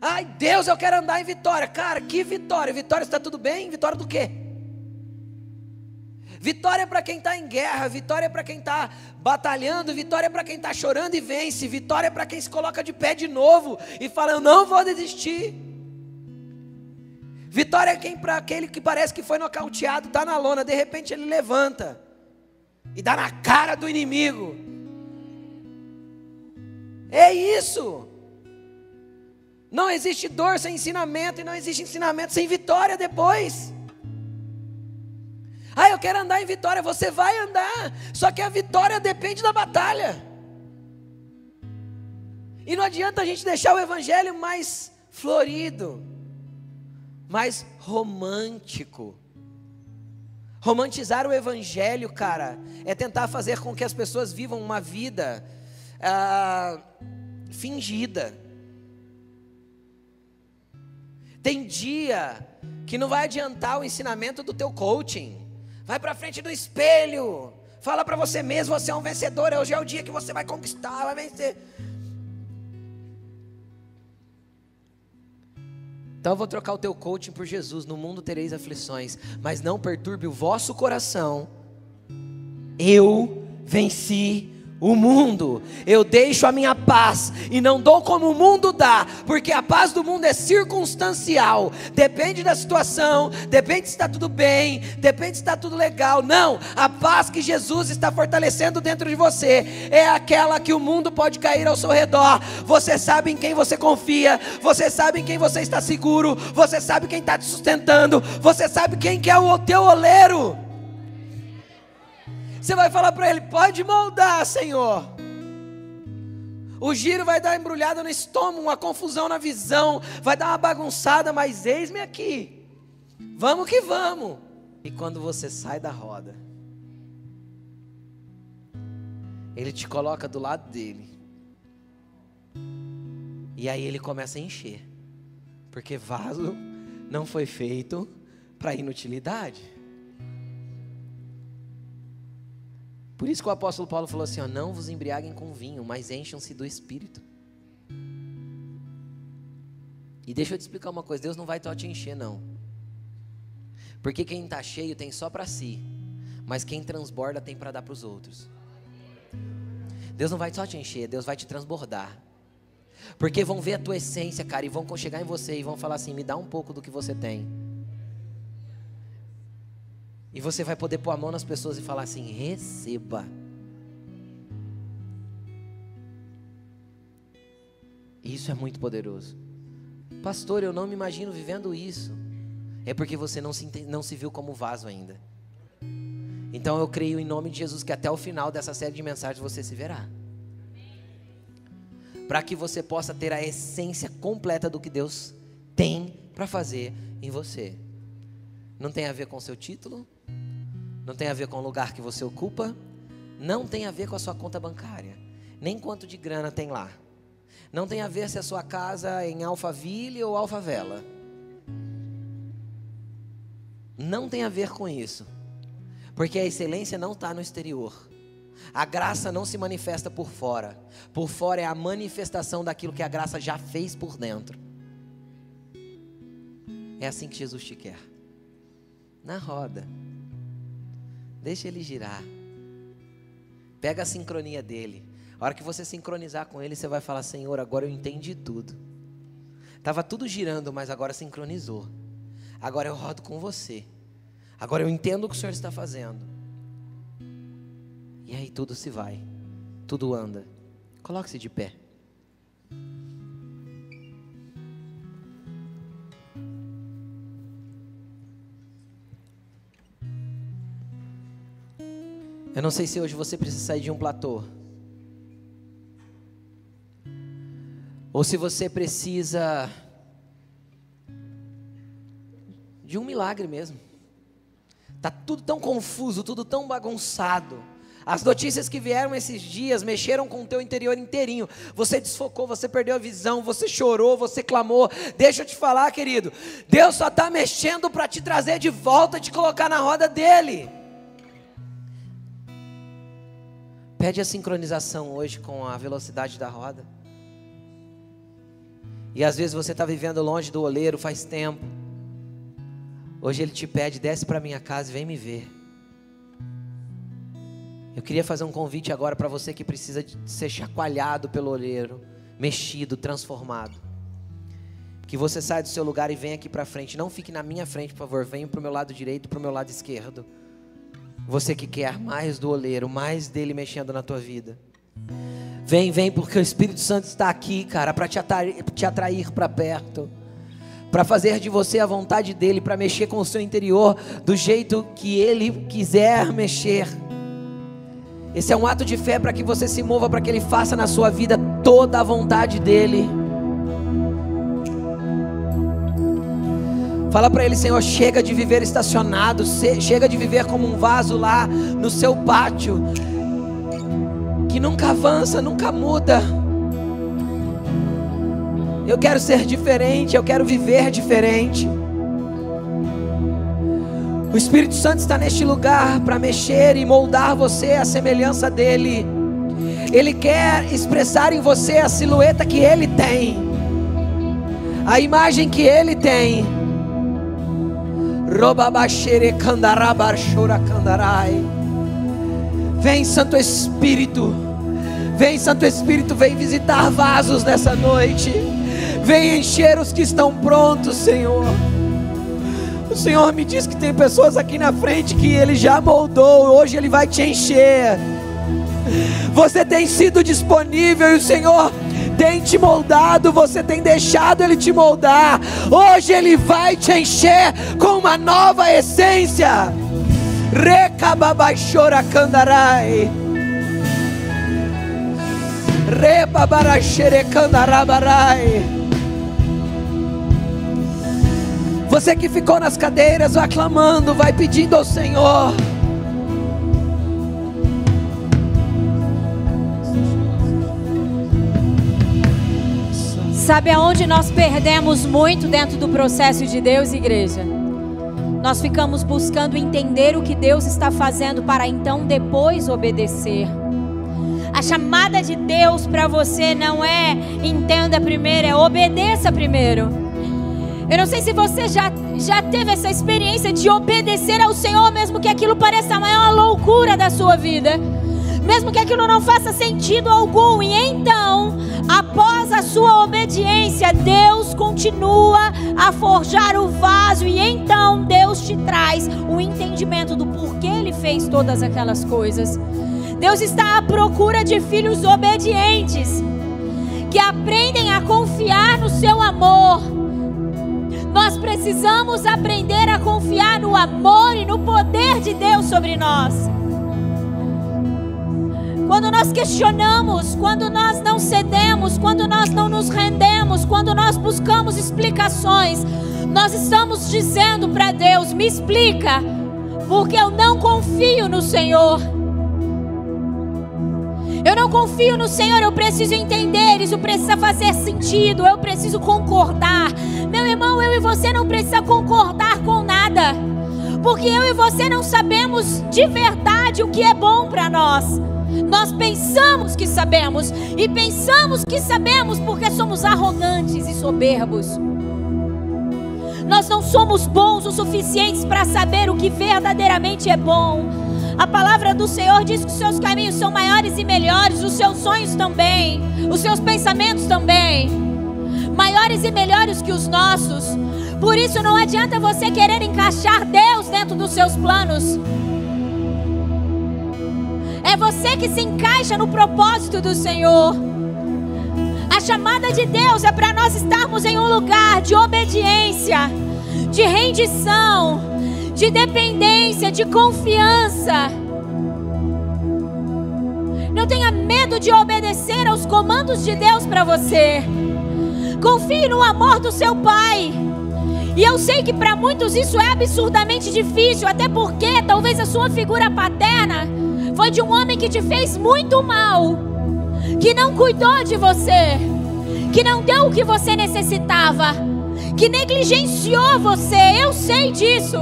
[SPEAKER 1] Ai, Deus, eu quero andar em vitória. Cara, que vitória? Vitória está tudo bem? Vitória do quê? Vitória para quem está em guerra, vitória para quem está batalhando, vitória para quem está chorando e vence, vitória para quem se coloca de pé de novo e fala: Eu não vou desistir. Vitória é para aquele que parece que foi nocauteado, está na lona, de repente ele levanta e dá na cara do inimigo. É isso. Não existe dor sem ensinamento e não existe ensinamento sem vitória depois. Ah, eu quero andar em vitória. Você vai andar, só que a vitória depende da batalha. E não adianta a gente deixar o evangelho mais florido, mais romântico. Romantizar o evangelho, cara, é tentar fazer com que as pessoas vivam uma vida ah, fingida. Tem dia que não vai adiantar o ensinamento do teu coaching. Vai para frente do espelho. Fala para você mesmo, você é um vencedor. Hoje é o dia que você vai conquistar, vai vencer. Então eu vou trocar o teu coaching por Jesus. No mundo tereis aflições, mas não perturbe o vosso coração. Eu venci o mundo. Eu deixo a minha paz e não dou como o mundo dá, porque a paz do mundo é circunstancial. Depende da situação, depende se está tudo bem, depende se está tudo legal. Não, a paz que Jesus está fortalecendo dentro de você é aquela que o mundo pode cair ao seu redor. Você sabe em quem você confia, você sabe em quem você está seguro, você sabe quem está te sustentando, você sabe quem que é o teu oleiro. Você vai falar para ele: pode moldar, Senhor. O giro vai dar embrulhada no estômago, uma confusão na visão, vai dar uma bagunçada, mas eis-me aqui. Vamos que vamos. E quando você sai da roda, ele te coloca do lado dele. E aí ele começa a encher. Porque vaso não foi feito para inutilidade. Por isso que o apóstolo Paulo falou assim: ó, não vos embriaguem com vinho, mas encham-se do espírito. E deixa eu te explicar uma coisa: Deus não vai só te encher, não. Porque quem está cheio tem só para si, mas quem transborda tem para dar para os outros. Deus não vai só te encher, Deus vai te transbordar. Porque vão ver a tua essência, cara, e vão chegar em você e vão falar assim: me dá um pouco do que você tem. E você vai poder pôr a mão nas pessoas e falar assim: receba. Isso é muito poderoso. Pastor, eu não me imagino vivendo isso. É porque você não se, não se viu como vaso ainda. Então eu creio em nome de Jesus que até o final dessa série de mensagens você se verá. Para que você possa ter a essência completa do que Deus tem para fazer em você. Não tem a ver com o seu título, não tem a ver com o lugar que você ocupa, não tem a ver com a sua conta bancária, nem quanto de grana tem lá. Não tem a ver se a sua casa é em Alphaville ou Alfavela. Não tem a ver com isso. Porque a excelência não está no exterior. A graça não se manifesta por fora. Por fora é a manifestação daquilo que a graça já fez por dentro. É assim que Jesus te quer. Na roda. Deixa ele girar. Pega a sincronia dele. A hora que você sincronizar com ele, você vai falar: Senhor, agora eu entendi tudo. Estava tudo girando, mas agora sincronizou. Agora eu rodo com você. Agora eu entendo o que o Senhor está fazendo. E aí tudo se vai. Tudo anda. Coloque-se de pé. Eu não sei se hoje você precisa sair de um platô. Ou se você precisa de um milagre mesmo. Tá tudo tão confuso, tudo tão bagunçado. As notícias que vieram esses dias mexeram com o teu interior inteirinho. Você desfocou, você perdeu a visão, você chorou, você clamou. Deixa eu te falar, querido. Deus só está mexendo para te trazer de volta, te colocar na roda dele. Pede a sincronização hoje com a velocidade da roda. E às vezes você está vivendo longe do oleiro faz tempo. Hoje ele te pede, desce para minha casa e vem me ver. Eu queria fazer um convite agora para você que precisa ser chacoalhado pelo oleiro, mexido, transformado. Que você saia do seu lugar e venha aqui para frente. Não fique na minha frente, por favor. Venha para o meu lado direito, para o meu lado esquerdo. Você que quer mais do oleiro, mais dele mexendo na tua vida. Vem, vem, porque o Espírito Santo está aqui, cara, para te atrair, te atrair para perto, para fazer de você a vontade dele, para mexer com o seu interior do jeito que ele quiser mexer. Esse é um ato de fé para que você se mova, para que ele faça na sua vida toda a vontade dele. Fala para ele, Senhor, chega de viver estacionado, chega de viver como um vaso lá no seu pátio, que nunca avança, nunca muda. Eu quero ser diferente, eu quero viver diferente. O Espírito Santo está neste lugar para mexer e moldar você à semelhança dele. Ele quer expressar em você a silhueta que ele tem, a imagem que ele tem. Vem, Santo Espírito. Vem, Santo Espírito, vem visitar vasos nessa noite. Vem encher os que estão prontos, Senhor. O Senhor me diz que tem pessoas aqui na frente que Ele já moldou, hoje Ele vai te encher. Você tem sido disponível e o Senhor tem te moldado, você tem deixado Ele te moldar. Hoje Ele vai te encher com uma nova essência. Recababaixora candarai. Rebabaraxere. Você que ficou nas cadeiras, vai clamando, vai pedindo ao Senhor.
[SPEAKER 2] Sabe aonde nós perdemos muito dentro do processo de Deus, igreja? Nós ficamos buscando entender o que Deus está fazendo para então depois obedecer. A chamada de Deus para você não é entenda primeiro, é obedeça primeiro. Eu não sei se você já, já teve essa experiência de obedecer ao Senhor, mesmo que aquilo pareça a maior loucura da sua vida, mesmo que aquilo não faça sentido algum, e então, após a sua obediência, Deus continua a forjar o vaso, e então Deus te traz o entendimento do porquê Ele fez todas aquelas coisas. Deus está à procura de filhos obedientes, que aprendem a confiar no seu amor nós precisamos aprender a confiar no amor e no poder de Deus sobre nós. Quando nós questionamos, quando nós não cedemos, quando nós não nos rendemos, quando nós buscamos explicações, nós estamos dizendo para Deus: me explica, porque eu não confio no Senhor. Eu não confio no Senhor, eu preciso entender, isso precisa fazer sentido, eu preciso concordar. Meu irmão, eu e você não precisa concordar com nada, porque eu e você não sabemos de verdade o que é bom para nós. Nós pensamos que sabemos, e pensamos que sabemos porque somos arrogantes e soberbos. Nós não somos bons o suficientes para saber o que verdadeiramente é bom. A palavra do Senhor diz que os seus caminhos são maiores e melhores, os seus sonhos também, os seus pensamentos também, maiores e melhores que os nossos. Por isso não adianta você querer encaixar Deus dentro dos seus planos. É você que se encaixa no propósito do Senhor. A chamada de Deus é para nós estarmos em um lugar de obediência, de rendição, de dependência, de confiança. Não tenha medo de obedecer aos comandos de Deus para você. Confie no amor do seu pai. E eu sei que para muitos isso é absurdamente difícil, até porque talvez a sua figura paterna foi de um homem que te fez muito mal, que não cuidou de você, que não deu o que você necessitava, que negligenciou você. Eu sei disso.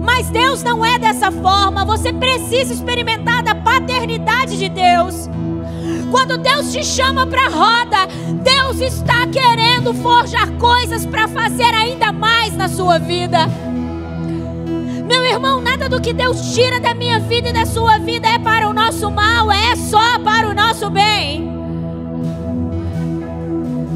[SPEAKER 2] Mas Deus não é dessa forma. Você precisa experimentar da paternidade de Deus. Quando Deus te chama para a roda, Deus está querendo forjar coisas para fazer ainda mais na sua vida. Irmão, nada do que Deus tira da minha vida e da sua vida é para o nosso mal, é só para o nosso bem.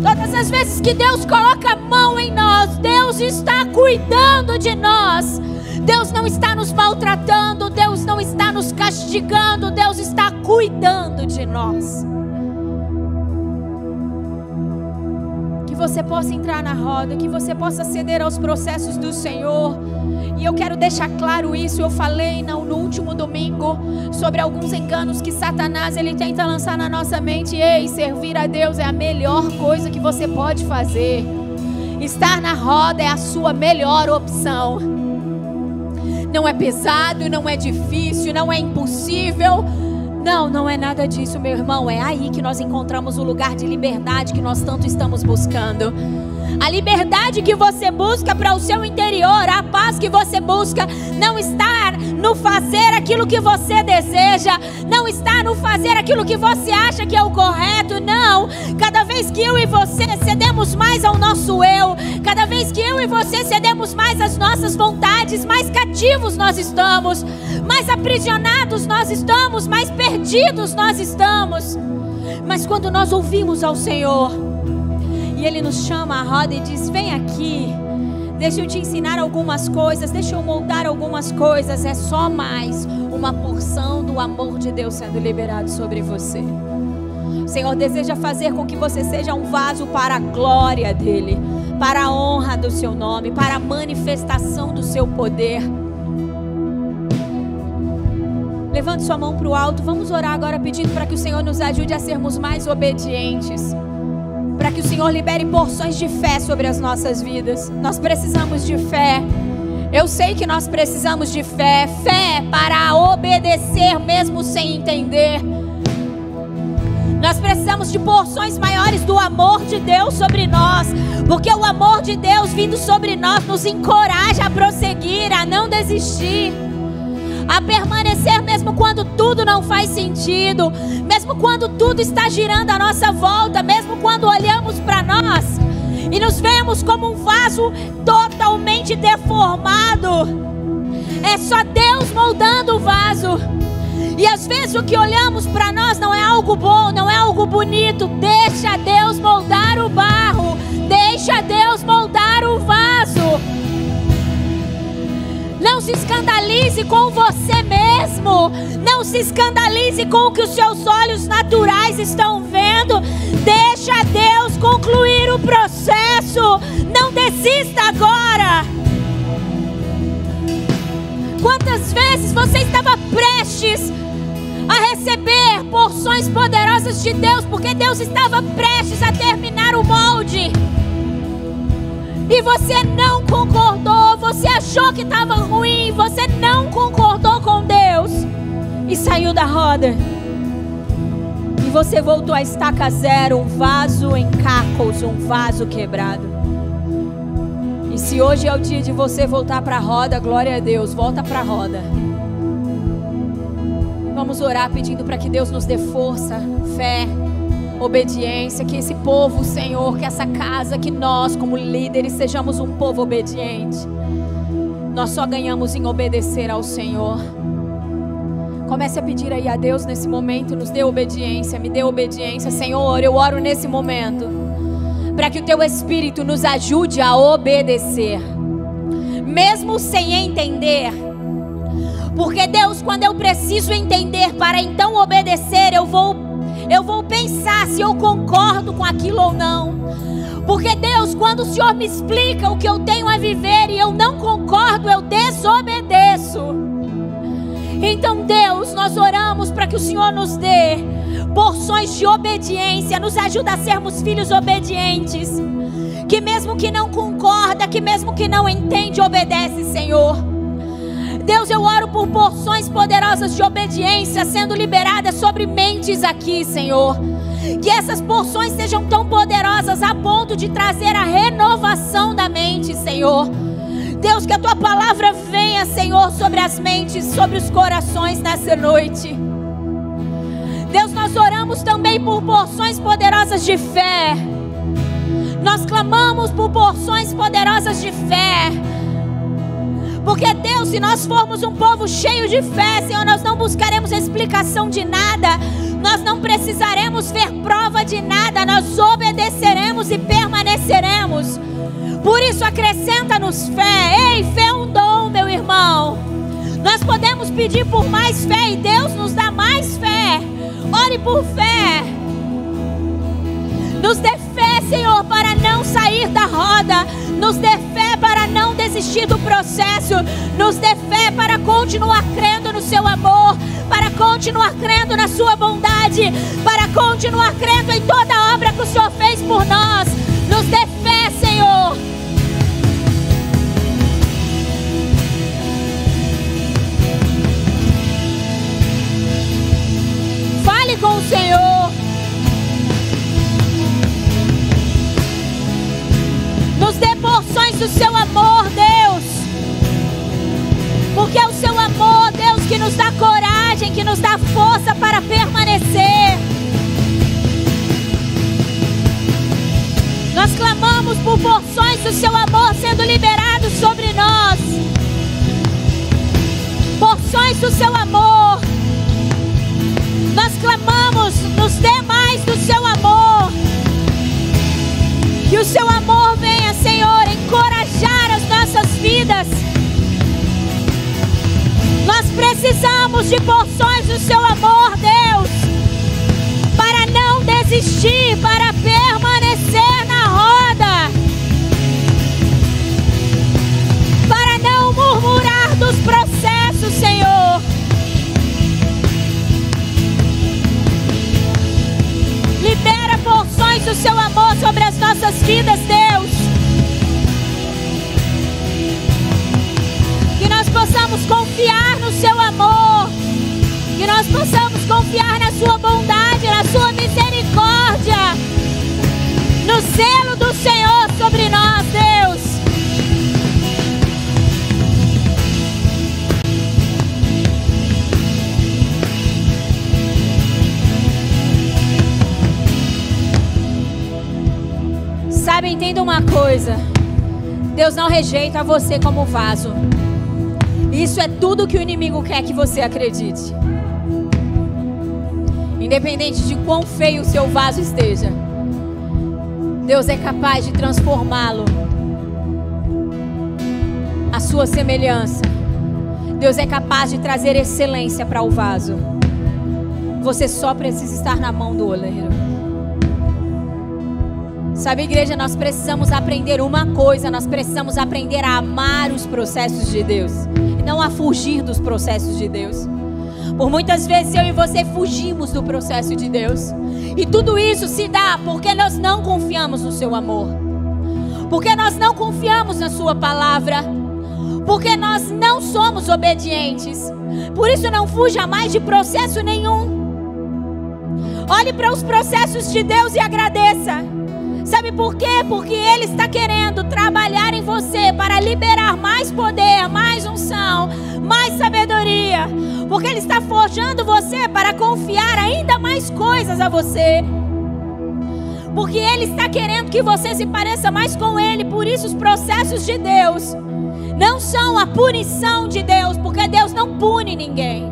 [SPEAKER 2] Todas as vezes que Deus coloca a mão em nós, Deus está cuidando de nós. Deus não está nos maltratando, Deus não está nos castigando, Deus está cuidando de nós. Que você possa entrar na roda, que você possa ceder aos processos do Senhor. E eu quero deixar claro isso. Eu falei no, último domingo sobre alguns enganos que Satanás ele tenta lançar na nossa mente. Ei, servir a Deus é a melhor coisa que você pode fazer. Estar na roda é a sua melhor opção. Não é pesado, não é difícil, não é impossível. Não, não é nada disso, meu irmão. É aí que nós encontramos o lugar de liberdade que nós tanto estamos buscando. A liberdade que você busca para o seu interior, a paz que você busca, não está no fazer aquilo que você deseja, não está no fazer aquilo que você acha que é o correto, não. Cada vez que eu e você cedemos mais ao nosso eu, cada vez que eu e você cedemos mais às nossas vontades, mais cativos nós estamos, mais aprisionados nós estamos, mais perdidos nós estamos. Mas quando nós ouvimos ao Senhor, Ele nos chama à roda e diz: Vem aqui, deixa eu te ensinar algumas coisas, deixa eu moldar algumas coisas. É só mais uma porção do amor de Deus sendo liberado sobre você. O Senhor deseja fazer com que você seja um vaso para a glória dEle, para a honra do seu nome, para a manifestação do seu poder. Levante sua mão para o alto. Vamos orar agora pedindo para que o Senhor nos ajude a sermos mais obedientes para que o Senhor libere porções de fé sobre as nossas vidas. Nós precisamos de fé. Eu sei que nós precisamos de fé, fé para obedecer mesmo sem entender. Nós precisamos de porções maiores do amor de Deus sobre nós, porque o amor de Deus vindo sobre nós nos encoraja a prosseguir, a não desistir a permanecer mesmo quando tudo não faz sentido, mesmo quando tudo está girando à nossa volta, mesmo quando olhamos para nós e nos vemos como um vaso totalmente deformado. É só Deus moldando o vaso. E às vezes o que olhamos para nós não é algo bom, não é algo bonito. Deixa Deus moldar o barro. Deixa Deus moldar o vaso. Não se escandalize com você mesmo. Não se escandalize com o que os seus olhos naturais estão vendo. Deixa Deus concluir o processo. Não desista agora. Quantas vezes você estava prestes a receber porções poderosas de Deus, porque Deus estava prestes a terminar o molde e você não concordou, você achou que estava ruim, você não concordou com Deus e saiu da roda. E você voltou a estaca zero, um vaso em cacos, um vaso quebrado. E se hoje é o dia de você voltar para a roda, glória a Deus, volta para a roda. Vamos orar pedindo para que Deus nos dê força, fé, obediência, que esse povo, Senhor, que essa casa, que nós, como líderes, sejamos um povo obediente. Nós só ganhamos em obedecer ao Senhor. Comece a pedir aí a Deus nesse momento, nos dê obediência, me dê obediência, Senhor. Eu oro nesse momento, para que o Teu Espírito nos ajude a obedecer, mesmo sem entender. Porque Deus, quando eu preciso entender para então obedecer, eu vou eu vou pensar se eu concordo com aquilo ou não. Porque Deus, quando o Senhor me explica o que eu tenho a viver e eu não concordo, eu desobedeço. Então, Deus, nós oramos para que o Senhor nos dê porções de obediência, nos ajuda a sermos filhos obedientes. Que mesmo que não concorda, que mesmo que não entende, obedece, Senhor. Deus, eu oro por porções poderosas de obediência sendo liberadas sobre mentes aqui, Senhor. Que essas porções sejam tão poderosas a ponto de trazer a renovação da mente, Senhor. Deus, que a tua palavra venha, Senhor, sobre as mentes, sobre os corações nessa noite. Deus, nós oramos também por porções poderosas de fé. Nós clamamos por porções poderosas de fé porque Deus, se nós formos um povo cheio de fé, Senhor, nós não buscaremos explicação de nada, nós não precisaremos ver prova de nada, nós obedeceremos e permaneceremos. Por isso, acrescenta-nos fé. Ei, fé é um dom, meu irmão. Nós podemos pedir por mais fé e Deus nos dá mais fé. Ore por fé. Nos dê fé, Senhor, para não sair da roda. Nos dê fé para não desistir do processo. Nos dê fé para continuar crendo no seu amor, para continuar crendo na sua bondade, para continuar crendo em toda a obra que o Senhor fez por nós. Nos dê fé, Senhor. Fale com o Senhor. Porções do seu amor, Deus. Porque é o seu amor, Deus, que nos dá coragem, que nos dá força para permanecer. Nós clamamos por porções do seu amor sendo liberados sobre nós. Porções do seu amor. Nós clamamos, nos dê mais do seu amor. Que o seu amor venha, Senhor, encorajar as nossas vidas. Nós precisamos de porções do seu amor, Deus, para não desistir, para permanecer na roda, para não murmurar dos processos, Senhor. Libera do seu amor sobre as nossas vidas, entenda uma coisa. Deus não rejeita você como vaso. Isso é tudo que o inimigo quer que você acredite. Independente de quão feio o seu vaso esteja, Deus é capaz de transformá-lo à sua semelhança. Deus é capaz de trazer excelência para o vaso. Você só precisa estar na mão do oleiro. Sabe, igreja, nós precisamos aprender uma coisa: nós precisamos aprender a amar os processos de Deus, e não a fugir dos processos de Deus. Por muitas vezes eu e você fugimos do processo de Deus, e tudo isso se dá porque nós não confiamos no Seu amor, porque nós não confiamos na Sua palavra, porque nós não somos obedientes. Por isso, não fuja mais de processo nenhum. Olhe para os processos de Deus e agradeça. Sabe por quê? Porque Ele está querendo trabalhar em você para liberar mais poder, mais unção, mais sabedoria. Porque Ele está forjando você para confiar ainda mais coisas a você. Porque Ele está querendo que você se pareça mais com Ele. Por isso, os processos de Deus não são a punição de Deus, porque Deus não pune ninguém.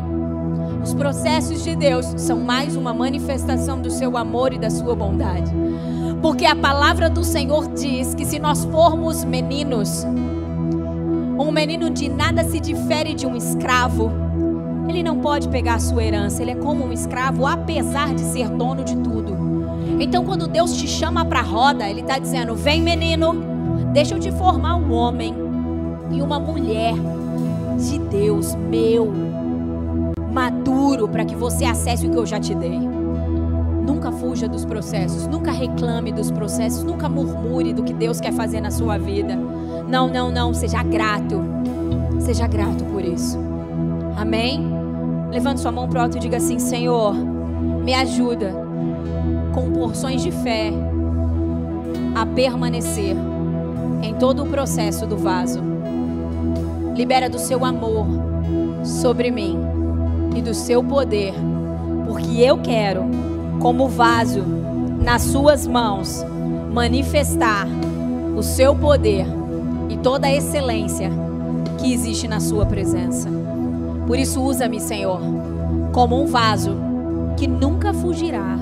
[SPEAKER 2] Os processos de Deus são mais uma manifestação do seu amor e da sua bondade. Porque a palavra do Senhor diz que se nós formos meninos, um menino de nada se difere de um escravo. Ele não pode pegar a sua herança, ele é como um escravo, apesar de ser dono de tudo. Então, quando Deus te chama para a roda, Ele está dizendo: Vem, menino, deixa eu te formar um homem e uma mulher de Deus, meu, maduro, para que você acesse o que eu já te dei. Nunca fuja dos processos, nunca reclame dos processos, nunca murmure do que Deus quer fazer na sua vida. Não, não, não, seja grato. Seja grato por isso. Amém? Levante sua mão para o alto e diga assim: Senhor, me ajuda com porções de fé a permanecer em todo o processo do vaso. Libera do seu amor sobre mim e do seu poder, porque eu quero como vaso nas suas mãos, manifestar o seu poder e toda a excelência que existe na sua presença. Por isso, usa-me, Senhor, como um vaso que nunca fugirá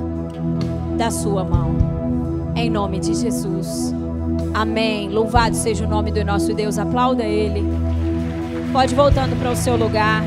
[SPEAKER 2] da sua mão. Em nome de Jesus. Amém. Louvado seja o nome do nosso Deus. Aplauda Ele. Pode voltando para o seu lugar.